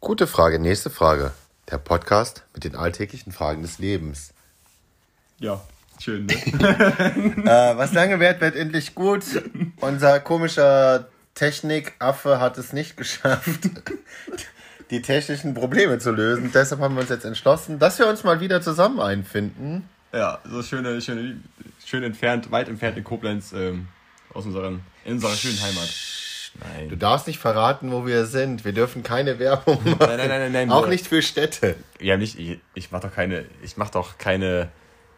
Gute Frage, nächste Frage. Der Podcast mit den alltäglichen Fragen des Lebens. Ja, schön, ne? Äh, was lange währt, wird endlich gut. Unser komischer Technikaffe hat es nicht geschafft, die technischen Probleme zu lösen. Deshalb haben wir uns jetzt entschlossen, dass wir uns mal wieder zusammen einfinden. ja, so schöne, schöne, schön entfernt, weit entfernt in Koblenz, ähm, aus unseren, in unserer schönen Heimat. Du Nein. darfst nicht verraten, wo wir sind. Wir dürfen keine Werbung machen. Nein, nein, nein, nein. Auch nicht für Städte. Ja, nicht, ich, ich mach doch keine, ich mach doch keine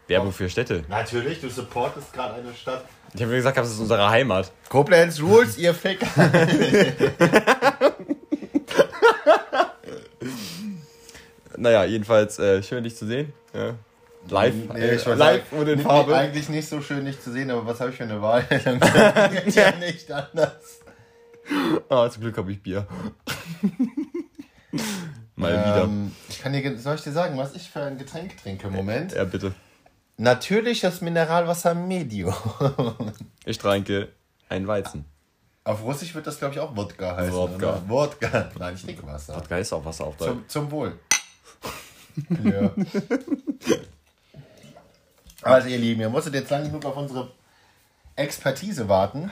Werbung für Städte. Natürlich, du supportest gerade eine Stadt. Ich habe gesagt, das ist unsere Heimat. Koblenz Rules, ihr Fick. Naja, jedenfalls äh, schön dich zu sehen. Ja. Live, Nee, äh, live sagen, und in Farbe. Eigentlich nicht so schön, dich zu sehen, aber was habe ich für eine Wahl? Dann ja nicht anders. Ah, zum Glück habe ich Bier. Mal wieder. Ähm, ich kann dir, soll ich dir sagen, was ich für ein Getränk trinke? Moment. Ja, bitte. Natürliches Mineralwasser Medio. Ich trinke ein Weizen. Auf Russisch wird das, glaube ich, auch Wodka heißen. Wodka. Wodka. Nein, ich trinke Wasser. Wodka ist auch Wasser auf Deutsch. Zum, zum Wohl. ja. Also, ihr Lieben, ihr musstet jetzt lang genug auf unsere Expertise warten.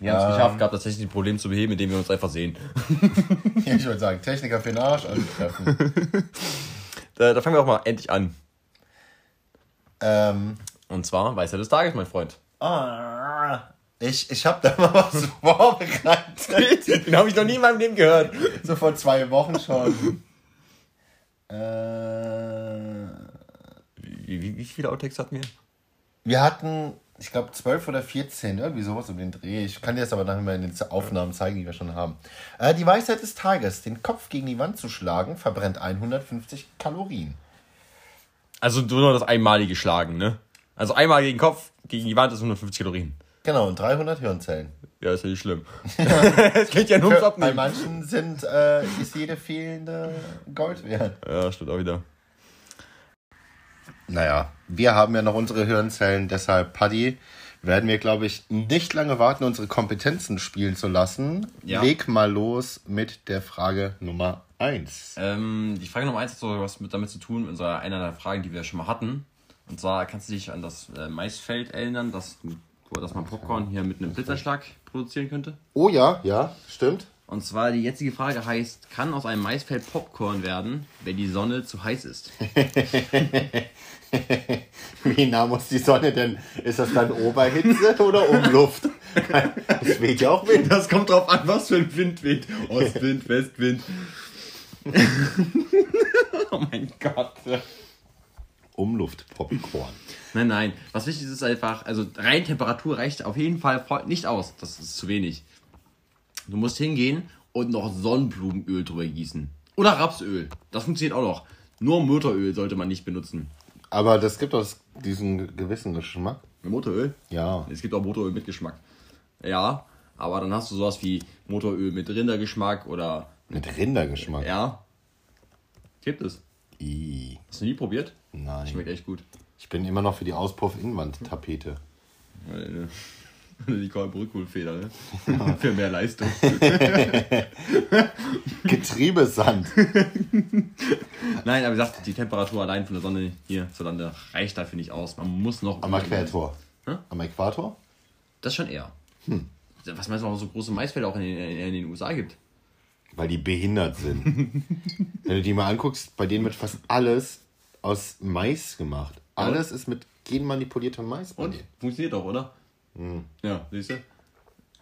Wir haben es Ähm. geschafft, gab tatsächlich ein Problem zu beheben, indem wir uns einfach sehen. Ich würde sagen, Techniker für den Arsch, also treffen. Da, da fangen wir auch mal endlich an. ähm, Und zwar Weisheit des Tages, mein Freund. ah, ich ich habe da mal was vorbereitet. Den habe ich noch nie in meinem Leben gehört. So vor zwei Wochen schon. äh, Wie, wie, wie viele Outtakes hatten wir? wir hatten, ich glaube, 12 oder 14, irgendwie sowas um den Dreh. Ich kann dir das aber nachher mal in den Aufnahmen zeigen, die wir schon haben. Äh, die Weisheit des Tages: Den Kopf gegen die Wand zu schlagen, verbrennt 150 Kalorien. Also nur das einmalige Schlagen, ne? Also einmal gegen den Kopf, gegen die Wand ist 150 Kalorien. Genau, und 300 Hirnzellen. Ja, ist ja nicht schlimm. Es geht ja nur ums Bei Abnehmen. manchen sind, äh, ist jede fehlende Gold wert. Ja, stimmt auch wieder. Naja, wir haben ja noch unsere Hirnzellen, deshalb, Paddy, werden wir, glaube ich, nicht lange warten, unsere Kompetenzen spielen zu lassen. Ja. Leg mal los mit der Frage Nummer 1. Ähm, die Frage Nummer eins hat so was mit damit zu tun, unserer einer der Fragen, die wir schon mal hatten. Und zwar kannst du dich an das äh, Maisfeld erinnern, dass, dass man Popcorn hier mit einem Blitzerschlag produzieren könnte? Oh ja, ja, stimmt. Und zwar die jetzige Frage heißt, kann aus einem Maisfeld Popcorn werden, wenn die Sonne zu heiß ist? Wie nah muss die Sonne denn? Ist das dann Oberhitze oder Umluft? Das weht ja auch Wind. Das kommt drauf an, was für ein Wind weht. Ostwind, Westwind. oh mein Gott. Umluft-Popcorn. Nein, nein. Was wichtig ist, ist einfach, also rein Temperatur reicht auf jeden Fall nicht aus. Das ist zu wenig. Du musst hingehen und noch Sonnenblumenöl drüber gießen. Oder Rapsöl. Das funktioniert auch noch. Nur Motoröl sollte man nicht benutzen. Aber das gibt doch diesen gewissen Geschmack. Motoröl? Ja. Es gibt auch Motoröl mit Geschmack. Ja, aber dann hast du sowas wie Motoröl mit Rindergeschmack oder Mit Rindergeschmack. ja. Gibt es. I, Hast du nie probiert? nein. Schmeckt echt gut. Ich bin immer noch für die Auspuff-Innenwand-Tapete. Die Brückkohlfeder, ne? Für mehr Leistung. Getriebesand. Nein, aber wie gesagt, die Temperatur allein von der Sonne hier zur Lande reicht dafür nicht aus. Man muss noch. Am Äquator. Hä? Am Äquator? Das schon eher. Was meinst du, warum es so große Maisfelder auch in den, in den USA gibt? Weil die behindert sind. Wenn du die mal anguckst, bei denen wird fast alles aus Mais gemacht. Alles ist mit genmanipuliertem Mais Und? Funktioniert doch, oder? Ja, siehst du?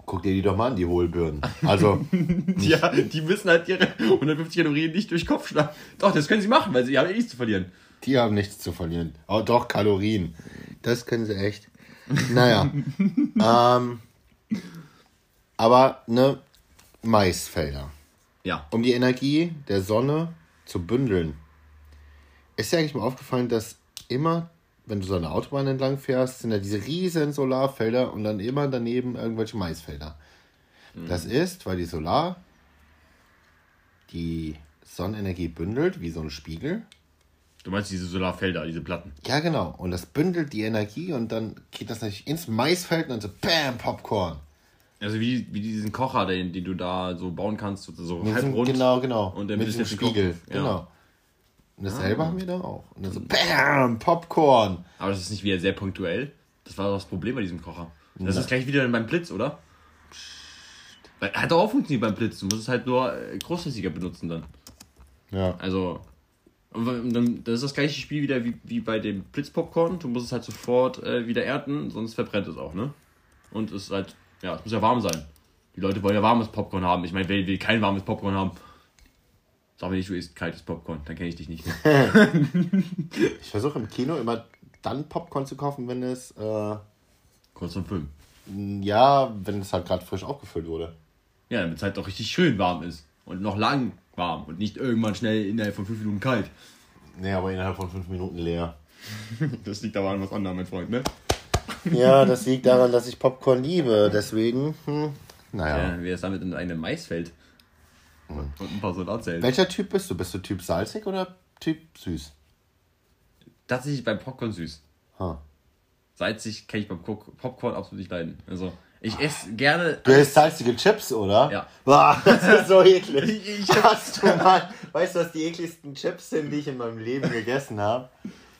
Guck dir die doch mal an, die Hohlbirnen. Also, Ja, die müssen halt ihre 150 Kalorien nicht durch Kopf schlagen. Doch, das können sie machen, weil sie haben eh nichts zu verlieren. die haben nichts zu verlieren. Oh, doch, Kalorien. Das können sie echt. Naja. ähm, aber, ne, Maisfelder. Ja. um die Energie der Sonne zu bündeln. Ist dir eigentlich mal aufgefallen, dass immer, wenn du so eine Autobahn entlang fährst, sind da diese riesen Solarfelder und dann immer daneben irgendwelche Maisfelder. Das ist, weil die Solar die Sonnenenergie bündelt, wie so ein Spiegel. Du meinst diese Solarfelder, diese Platten. Ja, genau. Und das bündelt die Energie und dann geht das natürlich ins Maisfeld und dann so BAM, Popcorn. Also wie, wie diesen Kocher, den, den du da so bauen kannst, so so halb rund. Genau, genau. Und der mit der Spiegel. Ja. Genau. Und dasselbe haben wir da auch. Und dann so, bam, Popcorn. Aber das ist nicht wieder sehr punktuell. Das war das Problem bei diesem Kocher. Das ist gleich wieder beim Blitz, oder? Weil, hat doch auch funktioniert beim Blitz. Du musst es halt nur äh, großflächiger benutzen dann. Ja. Also, und dann, das ist das gleiche Spiel wieder wie, wie bei dem Blitzpopcorn. Du musst es halt sofort äh, wieder ernten, sonst verbrennt es auch, ne? Und es ist halt, ja, es muss ja warm sein. Die Leute wollen ja warmes Popcorn haben. Ich meine, wer will kein warmes Popcorn haben? Sag mir nicht, du isst kaltes Popcorn, dann kenne ich dich nicht mehr. Ich versuche im Kino immer dann Popcorn zu kaufen, wenn es, äh, Kurz zum Film. ja, wenn es halt gerade frisch aufgefüllt wurde. Ja, damit es halt doch richtig schön warm ist. Und noch lang warm und nicht irgendwann schnell innerhalb von 5 Minuten kalt. Nee, aber innerhalb von fünf Minuten leer. Das liegt aber an was anderem, mein Freund, ne? Ja, das liegt daran, dass ich Popcorn liebe. Deswegen, hm, naja. Ja, wie es damit in einem Maisfeld. Und ein paar Solarzellen. Welcher Typ bist du? Bist du Typ salzig oder Typ süß? Tatsächlich beim Popcorn süß. Ha. Salzig kann ich beim Popcorn absolut nicht leiden. Also, ich esse gerne. Du isst salzige Chips, oder? Ja. Boah, das ist so eklig. Ich- Hast du mal, weißt du, was die ekligsten Chips sind, die ich in meinem Leben gegessen habe?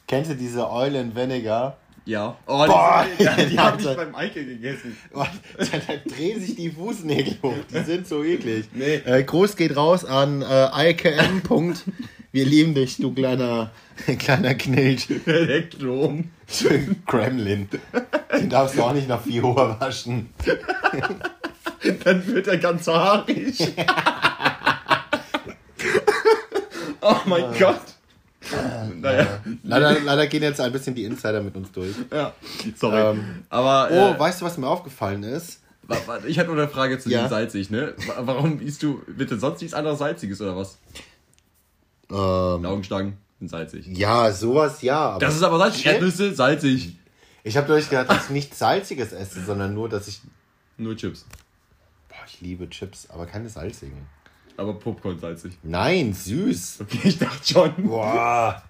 Kennst du diese Oil and Vinegar? Ja. Oh, Boah, die, die, die habe ich beim Eike gegessen. Boah, Da, da drehen sich die Fußnägel hoch. Die sind so eklig. Nee. Äh, Gruß geht raus an äh, Eike M. Punkt. Wir lieben dich, du kleiner, kleiner Knilch. Elektrom. Gremlin. Den darfst du auch nicht nach 4 Uhr waschen. Dann wird er ganz haarig. oh mein Gott. Naja. Leider, leider gehen jetzt ein bisschen die Insider mit uns durch. Ja. Sorry. Ähm, Aber. Oh, äh, weißt du, was mir aufgefallen ist? ich hatte nur eine Frage zu Ja. dem salzig, ne? Wa- Warum isst du bitte sonst nichts anderes salziges oder was? Ähm, Laugenstangen sind salzig. ja, sowas ja. Das ist aber salzig. Erdnüsse, salzig. Ich habe dadurch gedacht, dass ich nichts Salziges esse, sondern nur, dass ich. Nur Chips. Boah, ich liebe Chips, aber keine salzigen. Aber Popcorn salzig. Nein, süß. Okay, ich dachte schon. Boah.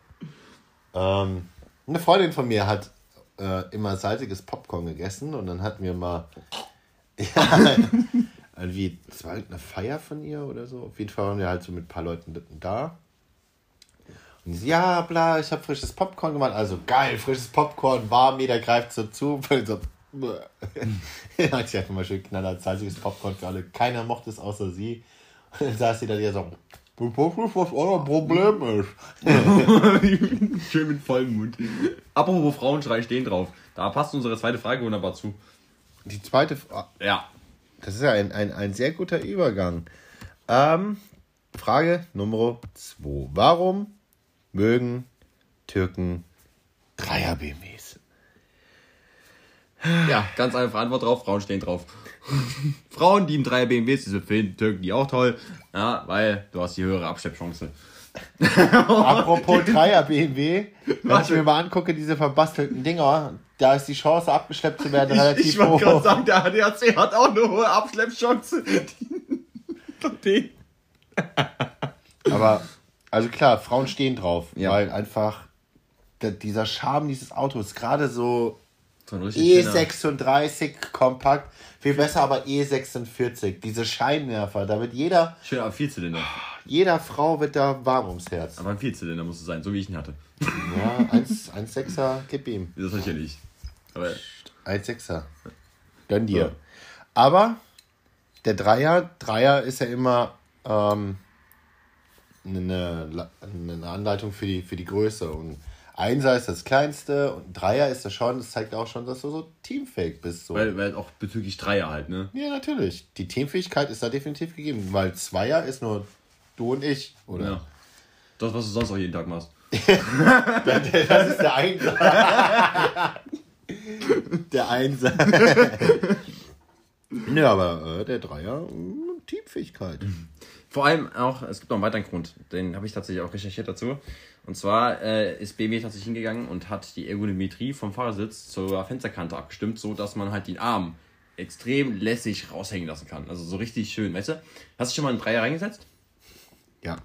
Ähm, eine Freundin von mir hat äh, immer salziges Popcorn gegessen und dann hatten wir mal. Ja, irgendwie, das war eine Feier von ihr oder so. Auf jeden Fall waren wir halt so mit ein paar Leuten da. Und die so, ja, bla, ich habe frisches Popcorn gemacht. Also geil, frisches Popcorn, warm, jeder greift so zu. So, hat sie einfach mal schön knallhart salziges Popcorn für alle. Keiner mochte es außer sie. Und dann saß sie da die so, du weißt, was euer Problem ist. Schön mit vollem Mund. Apropos Frauenschrei stehen drauf. Da passt unsere zweite Frage wunderbar zu. Die zweite, Fra- Ja. das ist ja ein, ein, ein sehr guter Übergang. Ähm, Frage Nummer 2. Warum mögen Türken Dreier-BMWs? Ja, ganz einfach Antwort drauf. Frauen stehen drauf. Frauen, die im 3er BMWs diese finden, Türken die auch toll. Ja, weil du hast die höhere Abschleppchance. Apropos Dreier-BMW, wenn ich mir mal angucke, diese verbastelten Dinger, da ist die Chance, abgeschleppt zu werden, relativ Ich wollte gerade hoch. sagen, der ADAC hat auch eine hohe Abschleppchance. Aber, also klar, Frauen stehen drauf, Ja. weil einfach dieser Charme dieses Autos, gerade so So ein richtig schöner- E36 kompakt, viel besser aber E46, diese Scheinwerfer, da wird jeder, Schöner Vierzylinder. jeder Frau wird da warm ums Herz. Aber ein Vierzylinder muss es sein, so wie ich ihn hatte. Ja, 1,6er, gib ihm. Das hatte ich ja nicht. Aber 1,6er. Gönn dir. Ja. Aber der Dreier, Dreier ist ja immer ähm, eine, eine Anleitung für die, für die Größe. Und Einser ist das kleinste und Dreier ist das schon, das zeigt auch schon, dass du so teamfähig bist. So. weil, weil auch bezüglich Dreier halt, ne? ja, natürlich. Die Teamfähigkeit ist da definitiv gegeben, weil Zweier ist nur du und ich, oder? Ja. Das, was du sonst auch jeden Tag machst. Das ist der Einser. der Einser. ja, aber äh, der Dreier, mh, Teamfähigkeit. Vor allem auch, es gibt noch einen weiteren Grund, den habe ich tatsächlich auch recherchiert dazu. Und zwar äh, ist BMW tatsächlich hingegangen und hat die Ergonometrie vom Fahrersitz zur Fensterkante abgestimmt, so dass man halt den Arm extrem lässig raushängen lassen kann. Also so richtig schön, weißt du? Hast du schon mal einen Dreier reingesetzt? Ja.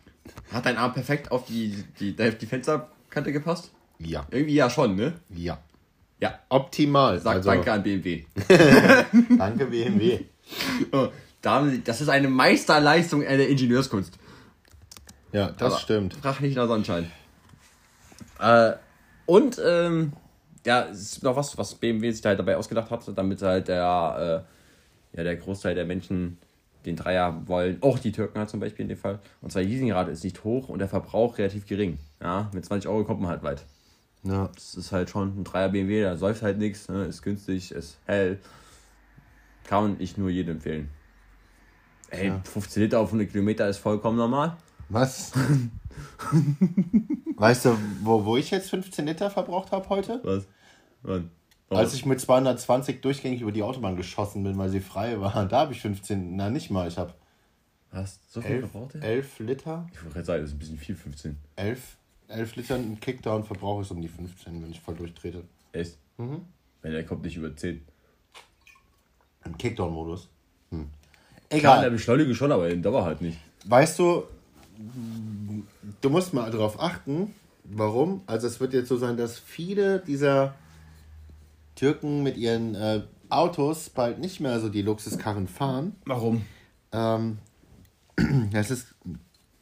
Hat dein Arm perfekt auf die, die, die Fensterkante gepasst? Ja. Irgendwie ja schon, ne? Ja. Ja. Optimal. Sag also, danke an BMW. Danke BMW. Das ist eine Meisterleistung der Ingenieurskunst. Ja, das Aber stimmt. Frag nicht nach Sonnenschein. Äh, und, ähm, ja, es ist noch was, was BMW sich da halt dabei ausgedacht hat, damit halt der, äh, ja, der Großteil der Menschen den Dreier wollen. Auch die Türken halt zum Beispiel in dem Fall. Und zwar die Leasingrate ist nicht hoch und der Verbrauch relativ gering. Ja, mit 20 Euro kommt man halt weit. Ja. Das ist halt schon ein Dreier BMW, da säuft halt nichts, ne? ist günstig, ist hell. Kann man ich nur jedem empfehlen. Ey, Ja. 15 Liter auf 100 Kilometer ist vollkommen normal. Was? weißt du, wo, wo ich jetzt 15 Liter verbraucht habe heute? Was? Wann? Als ich mit 220 durchgängig über die Autobahn geschossen bin, weil sie frei war. Da habe ich 15, na nicht mal, ich habe Was? So viel 11, verbraucht ihr? 11 Liter. Ich wollte gerade sagen, das ist ein bisschen viel, 15. 11, 11 Liter im Kickdown verbrauche ich um die 15, wenn ich voll durchtrete. Echt? Mhm. Wenn der kommt nicht über 10. Im Kickdown-Modus. Hm. Klar, der Egal. Beschleunigung schon, aber in Dauer halt nicht. Weißt du, du musst mal darauf achten, warum. Also es wird jetzt so sein, dass viele dieser Türken mit ihren äh, Autos bald nicht mehr so die Luxuskarren fahren. Warum? Ähm, das ist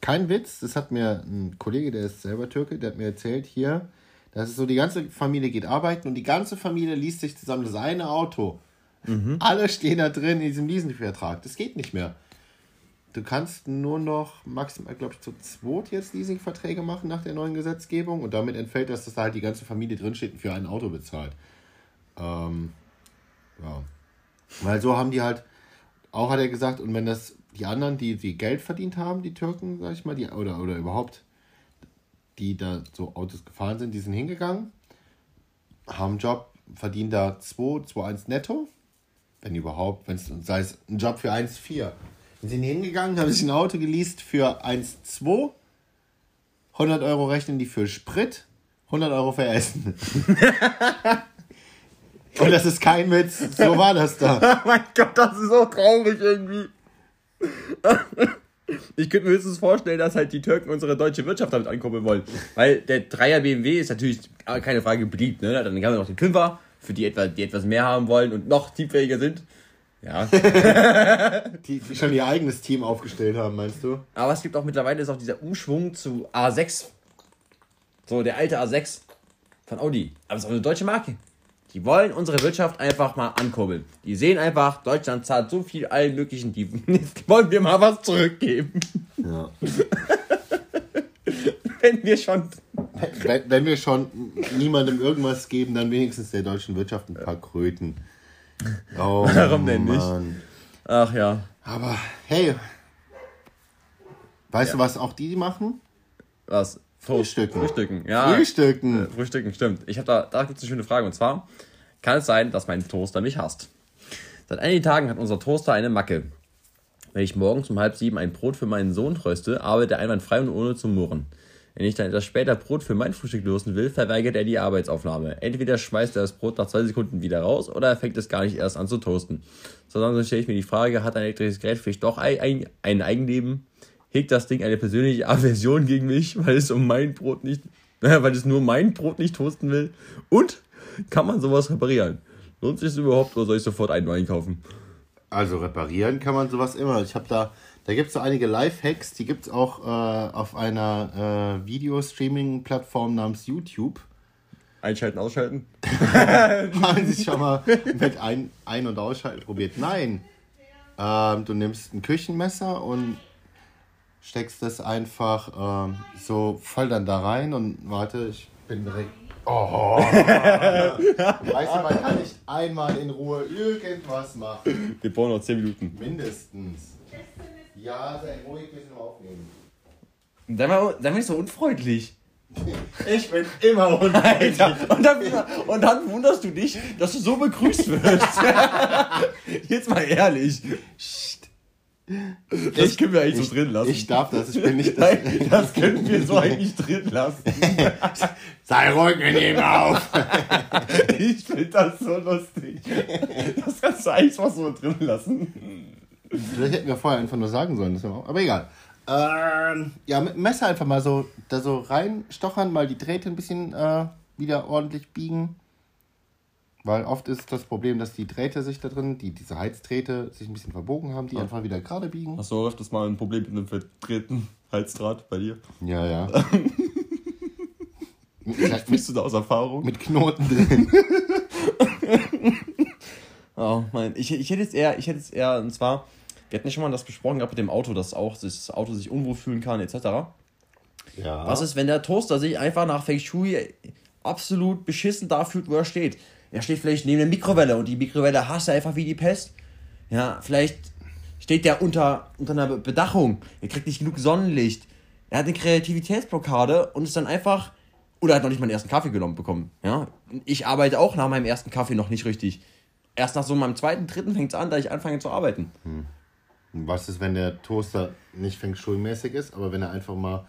kein Witz, das hat mir ein Kollege, der ist selber Türke, der hat mir erzählt hier, das ist so, die ganze Familie geht arbeiten und die ganze Familie liest sich zusammen das eine Auto. Alle stehen da drin in diesem Leasingvertrag. Das geht nicht mehr. Du kannst nur noch maximal, glaube ich, zu zweit jetzt Leasingverträge machen nach der neuen Gesetzgebung und damit entfällt das, dass da halt die ganze Familie drinsteht und für ein Auto bezahlt. Ähm, ja. Weil so haben die halt, auch hat er gesagt, und wenn das die anderen, die, die Geld verdient haben, die Türken, sag ich mal, die, oder, oder überhaupt, die da so Autos gefahren sind, die sind hingegangen, haben Job, verdienen da 2, 2,1 netto, wenn überhaupt, wenn es, sei es ein Job für 1,4. Dann sind die hingegangen, haben sich ein Auto geleast für 1,2, 100 Euro rechnen die für Sprit, 100 Euro für Essen. Und das ist kein Witz, so war das da. Oh mein Gott, das ist so traurig irgendwie. Ich könnte mir höchstens vorstellen, dass halt die Türken unsere deutsche Wirtschaft damit ankurbeln wollen. Weil der Dreier BMW ist natürlich keine Frage beliebt. Ne? Dann haben wir noch den Fünfer, für die, etwa, die etwas mehr haben wollen und noch teamfähiger sind. Ja. Die, die schon ihr eigenes Team aufgestellt haben, meinst du? Aber es gibt auch mittlerweile ist auch dieser Umschwung zu A6. So, der alte A6 von Audi. Aber es ist auch eine deutsche Marke. Die wollen unsere Wirtschaft einfach mal ankurbeln. Die sehen einfach, Deutschland zahlt so viel allen möglichen, die wollen wir mal was zurückgeben. Ja. Wenn wir schon. Wenn, wenn wir schon niemandem irgendwas geben, dann wenigstens der deutschen Wirtschaft ein paar Kröten. Oh, Warum denn nicht? Mann. Ach ja. Aber hey, weißt du, was auch die machen? Was? Frühstücken. Frühstücken, ja. Frühstücken. Äh, Frühstücken, stimmt. Ich habe da, da gibt es eine schöne Frage und zwar: Kann es sein, dass mein Toaster mich hasst? Seit einigen Tagen hat unser Toaster eine Macke. Wenn ich morgens um halb sieben ein Brot für meinen Sohn tröste, arbeitet er einwandfrei und ohne zu murren. Wenn ich dann etwas später Brot für mein Frühstück losen will, verweigert er die Arbeitsaufnahme. Entweder schmeißt er das Brot nach zwei Sekunden wieder raus oder er fängt es gar nicht erst an zu toasten. So langsam stelle ich mir die Frage, hat ein elektrisches Gerät vielleicht doch ein, ein, ein Eigenleben? Hegt das Ding eine persönliche Aversion gegen mich, weil es um mein Brot nicht, weil es nur mein Brot nicht toasten will? Und kann man sowas reparieren? Lohnt sich das überhaupt oder soll ich sofort einen neuen kaufen? Also reparieren kann man sowas immer. Ich habe da, da gibt es so einige Lifehacks, die gibt es auch äh, auf einer äh, Videostreaming-Plattform namens YouTube. Einschalten, ausschalten? Haben Sie schon mal mit ein-, ein- und Ausschalten probiert? Nein. Ähm, du nimmst ein Küchenmesser und steckst das einfach ähm, so voll dann da rein und warte, ich bin direkt. Oh. weißt du, man kann nicht einmal in Ruhe irgendwas machen. Wir brauchen noch 10 Minuten. Mindestens. Ja, sei ruhig, wir sind am Aufnehmen. Sei mal, sei mal nicht so unfreundlich. Ich bin immer unfreundlich. Alter, und dann, und dann wunderst du dich, dass du so begrüßt wirst. Jetzt mal ehrlich. Das können wir eigentlich so drin lassen. Ich darf das, ich bin nicht das. Nein, das können wir so eigentlich drin lassen. Sei ruhig, wir nehmen auf. Ich finde das so lustig. Das kannst du eigentlich mal so drin lassen. Vielleicht hätten wir vorher einfach nur sagen sollen, das wäre auch, aber egal. Ähm, ja, mit dem Messer einfach mal so, da so reinstochern, mal die Drähte ein bisschen äh, wieder ordentlich biegen. Weil oft ist das Problem, dass die Drähte sich da drin, die, diese Heizdrähte, sich ein bisschen verbogen haben, die einfach wieder gerade biegen. Hast du auch öfters mal ein Problem mit einem verdrehten Heizdraht bei dir? Ja, ja. Sprichst du da aus Erfahrung? Mit Knoten drin. Oh, mein, ich, ich hätte jetzt eher, ich hätte jetzt eher, und zwar, wir hatten ja schon mal das besprochen gehabt mit dem Auto, dass auch das Auto sich unwohl fühlen kann, etc. Ja. Was ist, wenn der Toaster sich einfach nach Feng Shui absolut beschissen da fühlt, wo er steht? Er steht vielleicht neben der Mikrowelle und die Mikrowelle hasst er einfach wie die Pest. Ja, vielleicht steht der unter, unter einer Bedachung. Er kriegt nicht genug Sonnenlicht. Er hat eine Kreativitätsblockade und ist dann einfach. Oder hat noch nicht meinen ersten Kaffee genommen bekommen. Ja? Ich arbeite auch nach meinem ersten Kaffee noch nicht richtig. Erst nach so meinem zweiten, dritten fängt es an, da ich anfange zu arbeiten. Was ist, wenn der Toaster nicht Feng Shui-mäßig ist, aber wenn er einfach mal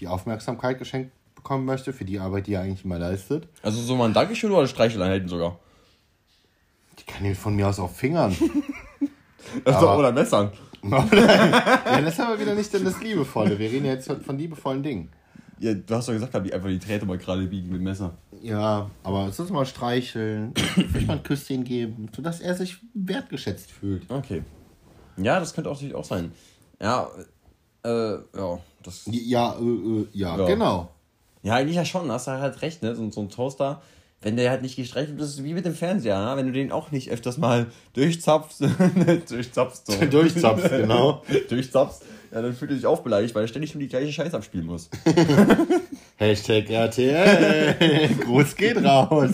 die Aufmerksamkeit geschenkt bekommen möchte für die Arbeit, die er eigentlich immer leistet? Also so mal ein Dankeschön oder Streicheleinheiten sogar. Die kann ihn von mir aus auch fingern. Also, oder Messern. ja, das ist aber wieder nicht denn das Liebevolle. Wir reden jetzt von liebevollen Dingen. Ja, du hast doch gesagt, ich einfach die Drähte mal gerade biegen mit Messer. Ja, aber es ist mal streicheln, vielleicht mal ein Küsschen geben, sodass er sich wertgeschätzt fühlt. Okay. Ja, das könnte auch natürlich auch sein. Ja, äh, ja, das. Ja, äh, äh, ja, Ja. genau. Ja, eigentlich ja schon, hast du halt recht, ne? So, so ein Toaster, wenn der halt nicht gestreichelt wird, ist es wie mit dem Fernseher, ne? wenn du den auch nicht öfters mal durchzapfst, durchzapfst, so. Durchzapfst, genau. durchzapfst, ja, dann fühlt er sich auch beleidigt, weil er ständig nur die gleiche Scheiße abspielen muss. Hashtag RTL. Gruß geht raus.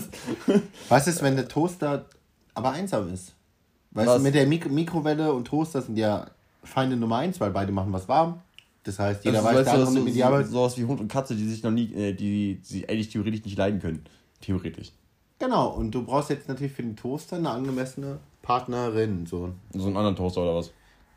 Was ist, wenn der Toaster aber einsam ist? Weißt Was? du, mit der Mik Mikrowelle und Toaster sind ja Feinde Nummer eins, weil beide machen was warm. Das heißt, jeder Also, weiß, der andere so, die so, sowas wie Hund und Katze, die sich noch nie, äh, die, die eigentlich theoretisch nicht leiden können. Theoretisch. Genau, und du brauchst jetzt natürlich für den Toaster eine angemessene Partnerin. So. So einen anderen Toaster oder was?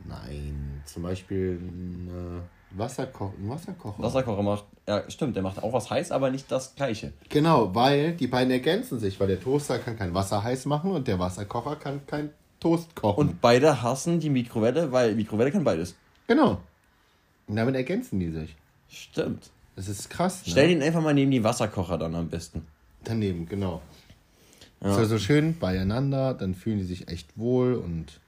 Nein, zum Beispiel ein Wasserko ein Wasserkocher. Wasserkocher macht, ja, stimmt, der macht auch was heiß, aber nicht das gleiche. Genau, weil die beiden ergänzen sich, weil der Toaster kann kein Wasser heiß machen und der Wasserkocher kann kein Toast kochen. Und beide hassen die Mikrowelle, weil Mikrowelle kann beides. genau. Und damit ergänzen die sich. Stimmt. Das ist krass. Ne? Stell ihn einfach mal neben die Wasserkocher dann am besten. Daneben, genau. Ja. So, so schön beieinander, dann fühlen die sich echt wohl und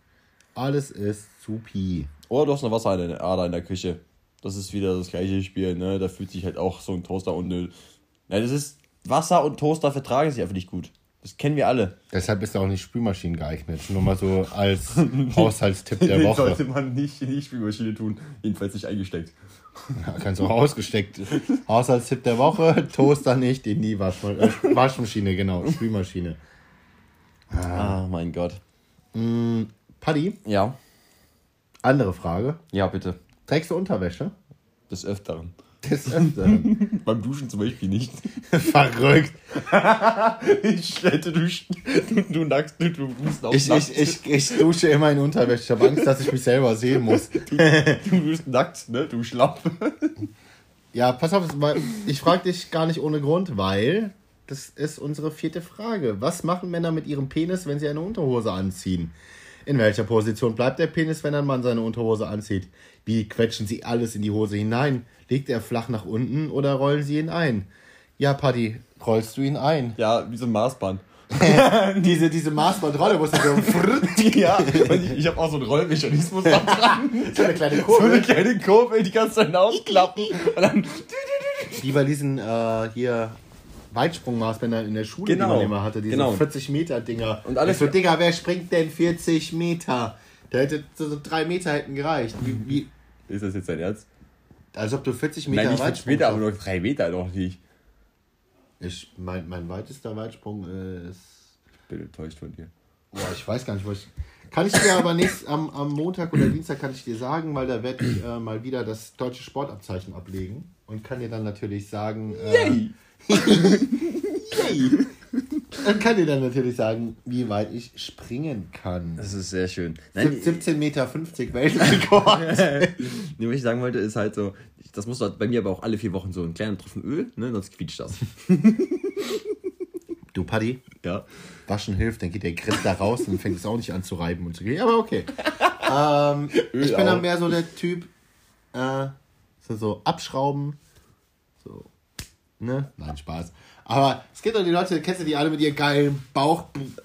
alles ist supi. Oder du hast eine Wasserader in der Küche. Das ist wieder das gleiche Spiel, ne? Da fühlt sich halt auch so ein Toaster und eine. Ja, das ist. Wasser und Toaster vertragen sich einfach nicht gut. Das kennen wir alle. Deshalb ist er auch nicht Spülmaschinen geeignet. Nur mal so als Haushaltstipp der Woche. sollte man nicht in die Spülmaschine tun. Jedenfalls nicht eingesteckt. Ja, kannst auch ausgesteckt. Haushaltstipp der Woche, Toaster nicht in die Waschma äh, Waschmaschine, genau, Spülmaschine. Ah, mein Gott. Paddy, Ja. andere Frage. Ja, bitte. Trägst du Unterwäsche? Des Öfteren. Des Öfteren. Beim Duschen zum Beispiel nicht. Verrückt. Ich hätte du, du, du nackt, du, du duschst auch Ich, nackt. ich, ich, ich dusche immer in Unterwäsche. Ich habe Angst, dass ich mich selber sehen muss. Du duschst nackt, ne? Du Schlapp. Ja, pass auf, ich frage dich gar nicht ohne Grund, weil das ist unsere vierte Frage. Was machen Männer mit ihrem Penis, wenn sie eine Unterhose anziehen? In welcher Position bleibt der Penis, wenn ein Mann seine Unterhose anzieht? Wie quetschen sie alles in die Hose hinein? Legt er flach nach unten oder rollen sie ihn ein? Ja, Paddy, rollst du ihn ein? Ja, wie so ein Maßband. diese, diese Maßbandrolle, wo es so, ja, und ich, ich habe auch so einen Rollmechanismus da dran. so eine kleine So eine kleine Kurbel, die kannst du dann ausklappen. Und dann. Bei diesen äh, hier Weitsprungmaßbändern in der Schule, Genau, die man immer hatte, diese genau. 40 Meter Dinger. Und alles- so, Digga, wer springt denn 40 Meter? Der hätte so, drei Meter hätten gereicht. Wie, wie, Ist das jetzt dein Ernst? als ob du 40 Meter Nein, nicht 40 Meter, aber nur 3 Meter noch nicht. Ich, mein, mein weitester Weitsprung ist. Ich bin enttäuscht von dir. Boah, ich weiß gar nicht, wo ich. Kann ich dir aber nächst, am, am Montag oder Dienstag kann ich dir sagen, weil da werde ich äh, mal wieder das deutsche Sportabzeichen ablegen und kann dir dann natürlich sagen. Äh! Und kann dir dann natürlich sagen, wie weit ich springen kann. Das ist sehr schön. Sieb- 17,50 Meter Weltrekord. Nee, was ich sagen wollte, ist halt so, das muss halt bei mir aber auch alle vier Wochen so einen kleinen Tropfen Öl, ne, sonst quietscht das. du, Paddy, Ja. waschen hilft, dann geht der Griff da raus und dann fängt es auch nicht an zu reiben und zu gehen. Aber okay. ähm, ich bin dann auch. mehr so der Typ, äh, so, so abschrauben, Ne? Nein, Spaß. Aber es gibt doch die Leute, kennst du die alle mit ihren geilen Bauch,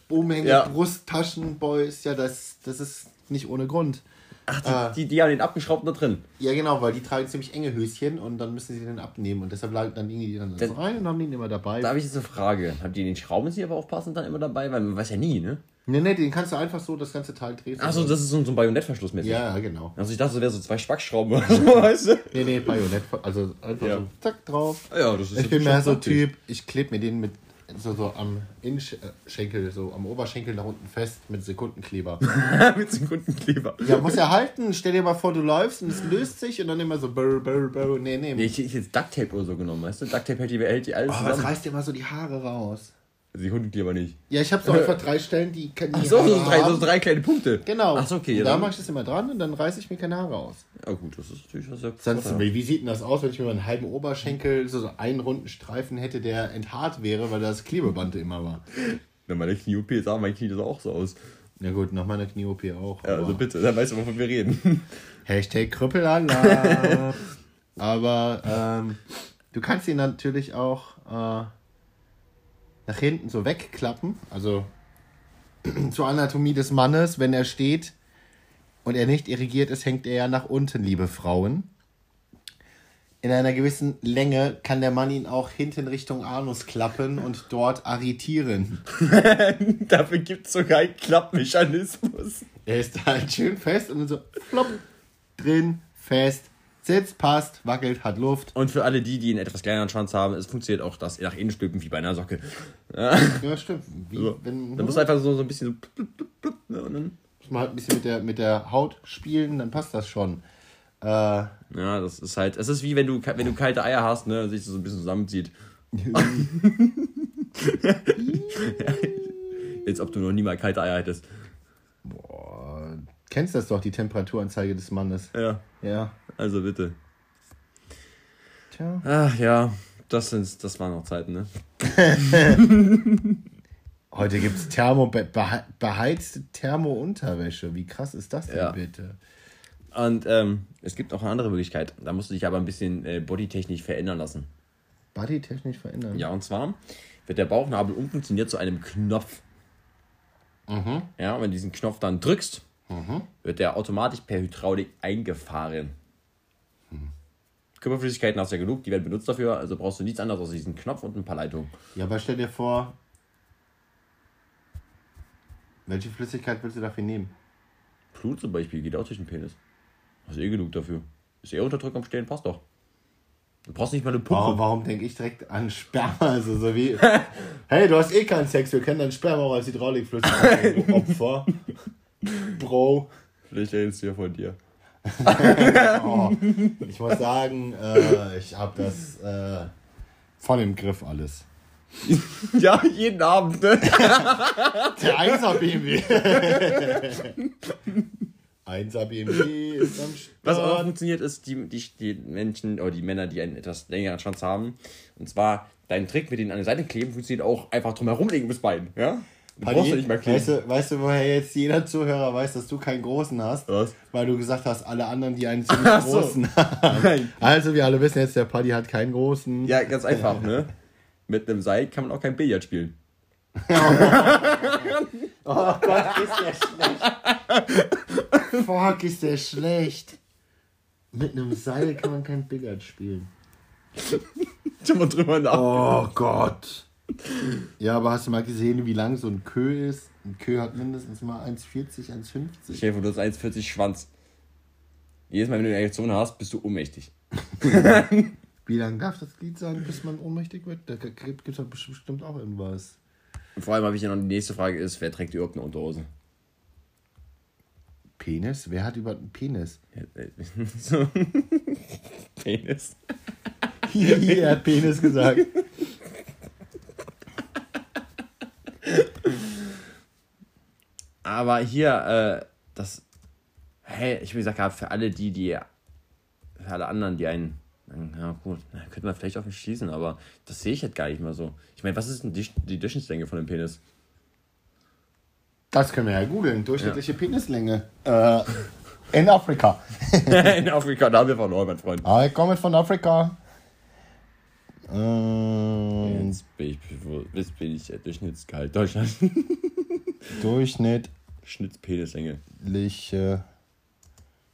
Umhänge, Ja. Brusttaschen, Boys. Ja, das, das ist nicht ohne Grund. Ach, die, Ah. die, die haben den abgeschraubt da drin. Ja, genau, weil die tragen ziemlich enge Höschen und dann müssen sie den abnehmen. Und deshalb dann liegen die dann Das- so rein und haben den immer dabei. Da habe ich jetzt eine Frage. Habt ihr den Schraubenzieher aber aufpassend dann immer dabei? Weil man weiß ja nie, ne? Ne, ne, den kannst du einfach so das ganze Teil drehen. Achso, das ist so, so ein Bajonettverschluss mäßig. Ja, genau. Also ich dachte, das wäre so zwei Spackschrauben oder so, weißt du? Nee, nee, Bajonett, also einfach Ja. so zack drauf. Ja, das ist Ich bin mehr so Typ, ich klebe mir den mit so, so am Innenschenkel, so am Oberschenkel nach unten fest mit Sekundenkleber. mit Sekundenkleber. ja, muss ja halten. Stell dir mal vor, du läufst und es löst sich und dann immer so burr, burr, burr. Nee, nee. Nee, ich, ich hätte jetzt Ducktape oder so genommen, weißt du? Ducktape hält die, hält die alles oh, was zusammen. reißt dir mal so die Haare raus? Also die Hundekleber nicht. Ja, ich habe so einfach drei Stellen, die die Ach so, Haare so drei, so drei kleine Punkte. Genau. Ach so, okay. Und Ja, da mache ich das immer dran und dann reiße ich mir keine Haare aus. ja gut, das ist natürlich was sehr Sonst, Vorteil. wie sieht denn das aus, wenn ich mir meinen halben Oberschenkel so, so einen runden Streifen hätte, der enthaart wäre, weil da das Klebeband immer war? Wenn meine Knie-OP sah mein Knie das auch so aus. Na gut, nach meiner Knie-OP auch. Ja, also aber- bitte, dann weißt du, wovon wir reden. Hashtag Krüppelalarm. Aber ähm, du kannst ihn natürlich auch äh, nach hinten so wegklappen. Also zur Anatomie des Mannes, wenn er steht und er nicht irrigiert ist, hängt er ja nach unten, liebe Frauen. In einer gewissen Länge kann der Mann ihn auch hinten Richtung Anus klappen und dort arretieren. Dafür gibt es sogar einen Klappmechanismus. Er ist halt schön fest und dann so plopp, drin, fest, sitzt, passt, wackelt, hat Luft. Und für alle die, die einen etwas kleineren Schwanz haben, es funktioniert auch das nach innen stülpen wie bei einer Socke. Ja, stimmt. Wie, So. wenn, Dann musst du einfach so, so ein bisschen so blub, blub, blub, ne, und dann muss man halt ein bisschen mit der, mit der Haut spielen, dann passt das schon. Äh, Ja, das ist halt, es ist wie wenn du, wenn du kalte Eier hast, ne, und sich das so ein bisschen zusammenzieht. Jetzt, ob du noch nie mal kalte Eier hättest. Kennst das doch, die Temperaturanzeige des Mannes. Ja, Ja. also bitte. Tja. Ach ja, das, sind, das waren noch Zeiten, ne? Heute gibt es Thermo, behe- beheizte Thermo-Unterwäsche. Wie krass ist das denn Ja. bitte? Und ähm, es gibt noch eine andere Möglichkeit. Da musst du dich aber ein bisschen äh, bodytechnisch verändern lassen. Bodytechnisch verändern. Ja, und zwar wird der Bauchnabel umfunktioniert zu einem Knopf. Ja, und wenn du diesen Knopf dann drückst, wird der automatisch per Hydraulik eingefahren. Körperflüssigkeiten hast du ja genug, die werden benutzt dafür, also brauchst du nichts anderes als diesen Knopf und ein paar Leitungen. Ja, aber stell dir vor, welche Flüssigkeit willst du dafür nehmen? Blut zum Beispiel geht auch durch den Penis. Hast eh genug dafür. Ist eh unter Druck am Stehen, passt doch. Du brauchst nicht mal eine Pumpe. Warum, warum denke ich direkt an Sperma? Also so wie, hey, du hast eh keinen Sex, wir kennen dein Sperma auch als Hydraulikflüssigkeit. Du Opfer. Bro. Vielleicht redest du ja von dir. Oh, ich muss sagen, äh, ich habe das äh, voll im Griff alles. Ja, jeden Abend, ne? Der 1er BMW. 1er BMW ist am Was auch Start. funktioniert, ist, die, die, die Menschen oder die Männer, die einen etwas längeren Schwanz haben. Und zwar, dein Trick mit denen an der Seite kleben funktioniert auch einfach drum herum legen bis Bein. Ja? Du brauchst ja nicht mal kleben. weißt, du, weißt du, woher jetzt jeder Zuhörer weiß, dass du keinen großen hast? Was? Weil du gesagt hast, alle anderen, die einen ziemlich Ach so. großen haben. Also, wir alle wissen jetzt, der Paddy hat keinen großen. Ja, ganz einfach, ne? Mit einem Seil kann man auch kein Billard spielen. Oh Gott, ist der schlecht. Fuck, ist der schlecht. Mit einem Seil kann man kein Billard spielen. Schon mal drüber nach. Oh Gott. Ja, aber hast du mal gesehen, wie lang so ein Kö ist? Ein Kö hat mindestens mal 1,40, 1,50. Stell dir vor, du hast 1,40 Schwanz. Jedes Mal, wenn du eine Erektion hast, bist du ohnmächtig. Wie lange darf das Glied sein, bis man ohnmächtig wird? Da gibt es bestimmt auch irgendwas. Und vor allem habe ich ja noch die nächste Frage ist, wer trägt überhaupt eine Unterhose? Penis? Wer hat überhaupt einen Penis? Äh, so. Penis. Hier, er hat Penis gesagt. Aber hier, äh, das. Hey, ich will gesagt gehabt, für alle die, die. Für alle anderen, die einen. Ja, gut, na, könnte man vielleicht auf mich schließen, aber das sehe ich halt gar nicht mal so. Ich meine, was ist denn die, die Durchschnittslänge von dem Penis? Das können wir ja googeln. Durchschnittliche Penislänge. Äh, in Afrika. In Afrika, da haben wir verloren, mein Freund. Ah, ich komme von Afrika. Ähm, Jetzt bin ich, jetzt bin ich der Durchschnittsgehalt Deutschland. durchschnittliche Schnittspenislänge.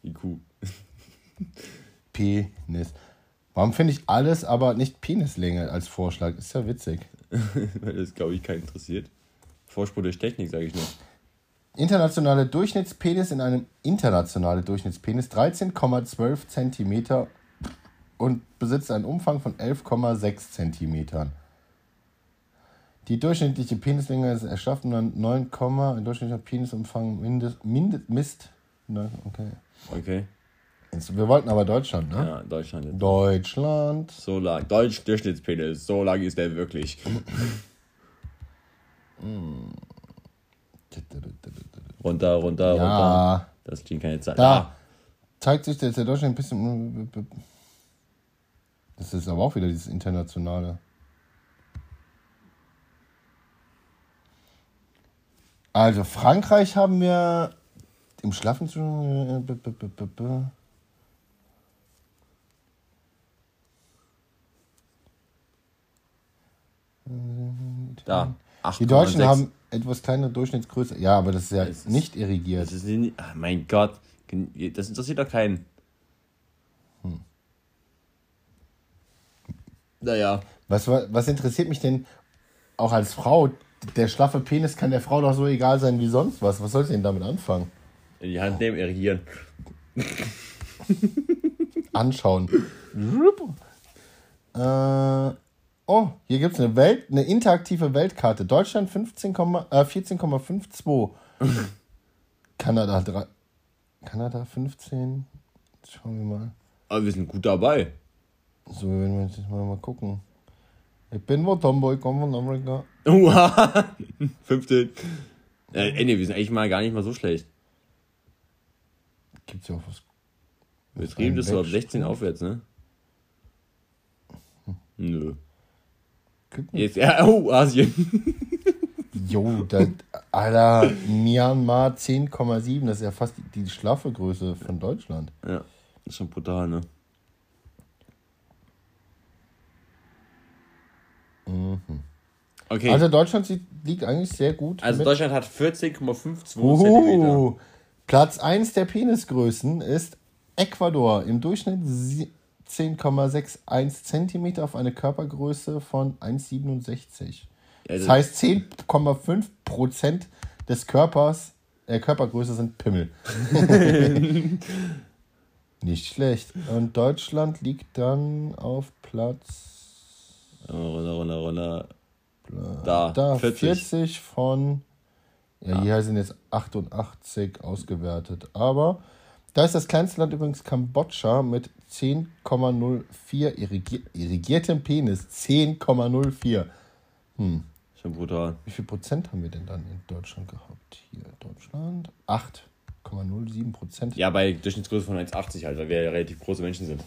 IQ. Penis. Warum finde ich alles aber nicht Penislänge als Vorschlag? Ist ja witzig. Weil das, glaube ich, keinen interessiert. Vorspur durch Technik, sage ich nur. Internationale Durchschnittspenis in einem internationale Durchschnittspenis 13,12 Zentimeter und besitzt einen Umfang von 11,6 Zentimetern. Die durchschnittliche Penislänge ist erschaffen dann 9, ein durchschnittlicher Penisumfang mindest, mindest, misst. neun- Okay. Okay. Wir wollten aber Deutschland, ne? Ja, Deutschland. jetzt. Deutschland. So lang. Deutsch Durchschnittspenis. So lang ist der wirklich. Runter, runter, runter. Ja, Das klingt keine Zeit. da zeigt sich jetzt der Deutschland ein bisschen. Das ist aber auch wieder dieses internationale. Also Frankreich haben wir im schlaffen Zustand. äh, b- Da. Die Deutschen 8,6. haben etwas kleinere Durchschnittsgröße. Ja, aber das ist ja Es ist- nicht irrigiert. Das ist nicht, ach, mein Gott. Das interessiert doch keinen. Hm. Naja. Was, wa- was interessiert mich denn auch als Frau? Der schlaffe Penis kann der Frau doch so egal sein wie sonst was. Was soll ich denn damit anfangen? In die Hand nehmen, irrigieren. Anschauen. äh, oh, hier gibt es eine, Welt, eine interaktive Weltkarte. Deutschland 15, äh, 14,52. Kanada 3. Kanada 15. Schauen wir mal. Aber wir sind gut dabei. So, wenn wir jetzt mal, mal gucken. Ich bin wo Tomboy, komme von Amerika. Uha. 15. Äh, ey, nee, wir sind eigentlich mal gar nicht mal so schlecht. Gibt's ja auch was. Betrieben ist so ab Wegstream? 16 aufwärts, ne? Nö. Guck mal. Jetzt, ja, oh, Asien. Jo, das, Alter, Myanmar 10,7, das ist ja fast die, die schlaffe Größe von Deutschland. Ja, ist schon brutal, ne? Okay, also, Also Deutschland liegt eigentlich sehr gut. mit- Deutschland hat 14,52 Zentimeter. Uhu. Platz 1 der Penisgrößen ist Ecuador. Im Durchschnitt sie- 10,61 Zentimeter auf eine Körpergröße von 1,67. Ja, Das heißt, 10,5 Prozent des Körpers, der Körpergröße sind Pimmel. Nicht schlecht. Und Deutschland liegt dann auf Platz Runter, runter, runter. Da, da 40. 40, von. Ja, hier sind jetzt 88 ausgewertet. Aber da ist das kleinste Land übrigens Kambodscha mit 10,04 irrigi irrigiertem Penis. 10,04. Schon brutal. Wie viel Prozent haben wir denn dann in Deutschland gehabt? Hier, Deutschland. 8,07 Prozent. Ja, bei Durchschnittsgröße von 1,80 halt, weil wir ja relativ große Menschen sind.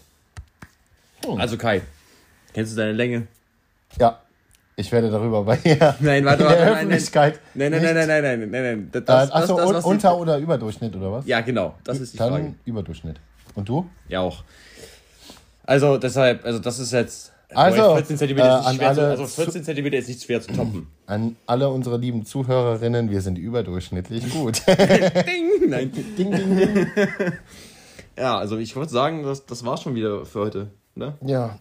Oh. Also Kai, kennst du deine Länge? Ja. Ich werde darüber bei Nein, warte, warte, der nein, nein. Öffentlichkeit. Nein, nein, nein, nein, nein, nein, nein, nein. Das, Äh, das, achso, das, die- unter- oder Überdurchschnitt oder was? Ja, genau, das ist die Dann Frage. Überdurchschnitt. Und du? Ja auch. Also deshalb, also das ist jetzt. Also, 14 cm äh, ist an nicht schwer zu, alle also 14 cm ist nicht schwer zu toppen. An alle unsere lieben Zuhörerinnen, wir sind überdurchschnittlich gut. Ding! Nein. ding, ding, ding. Ja, also ich würde sagen, das, das war's schon wieder für heute. Ne? Ja,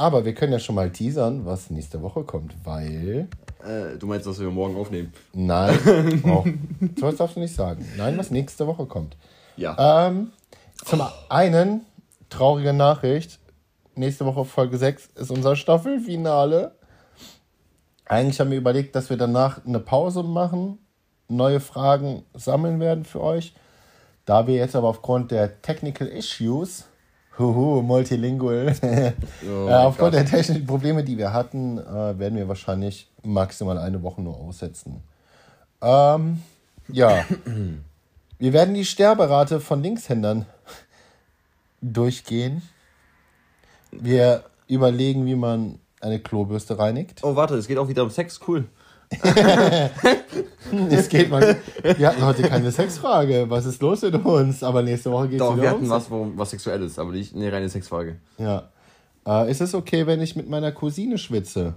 aber wir können ja schon mal teasern, was nächste Woche kommt, weil... Äh, du meinst, dass wir morgen aufnehmen? Nein, oh, sowas darfst du nicht sagen. Nein, was nächste Woche kommt. Ja. Ähm, zum einen, traurige Nachricht, nächste Woche Folge 6 ist unser Staffelfinale. Eigentlich haben wir überlegt, dass wir danach eine Pause machen, neue Fragen sammeln werden für euch. Da wir jetzt aber aufgrund der Technical Issues, huhu, multilingual, äh, Oh aufgrund Gott. der technischen Probleme, die wir hatten, äh, werden wir wahrscheinlich maximal eine Woche nur aussetzen. Ähm, ja. Wir werden die Sterberate von Linkshändern durchgehen. Wir überlegen, wie man eine Klobürste reinigt. Oh, warte, es geht auch wieder um Sex, cool. Es geht mal. Wir hatten heute keine Sexfrage. Was ist los mit uns? Aber nächste Woche geht es Doch, wieder wir hatten um was, worum, was Sexuelles, aber nicht eine reine Sexfrage. Ja. Äh, ist es okay, wenn ich mit meiner Cousine schwitze?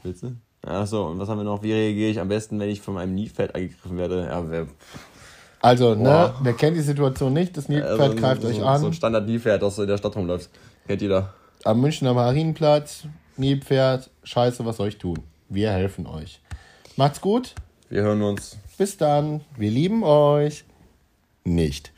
Schwitze? Achso, und was haben wir noch? Wie reagiere ich am besten, wenn ich von einem Nilpferd angegriffen werde? Ja, wer, Also, ne, wer kennt die Situation nicht? Das Nilpferd also, greift so, euch an. So ein Standard-Nilpferd, das so in der Stadt rumläuft. Kennt jeder. Am Münchner Marienplatz, Nilpferd, scheiße, was soll ich tun? Wir helfen euch. Macht's gut, Wir hören uns. bis dann, wir lieben euch. Nicht.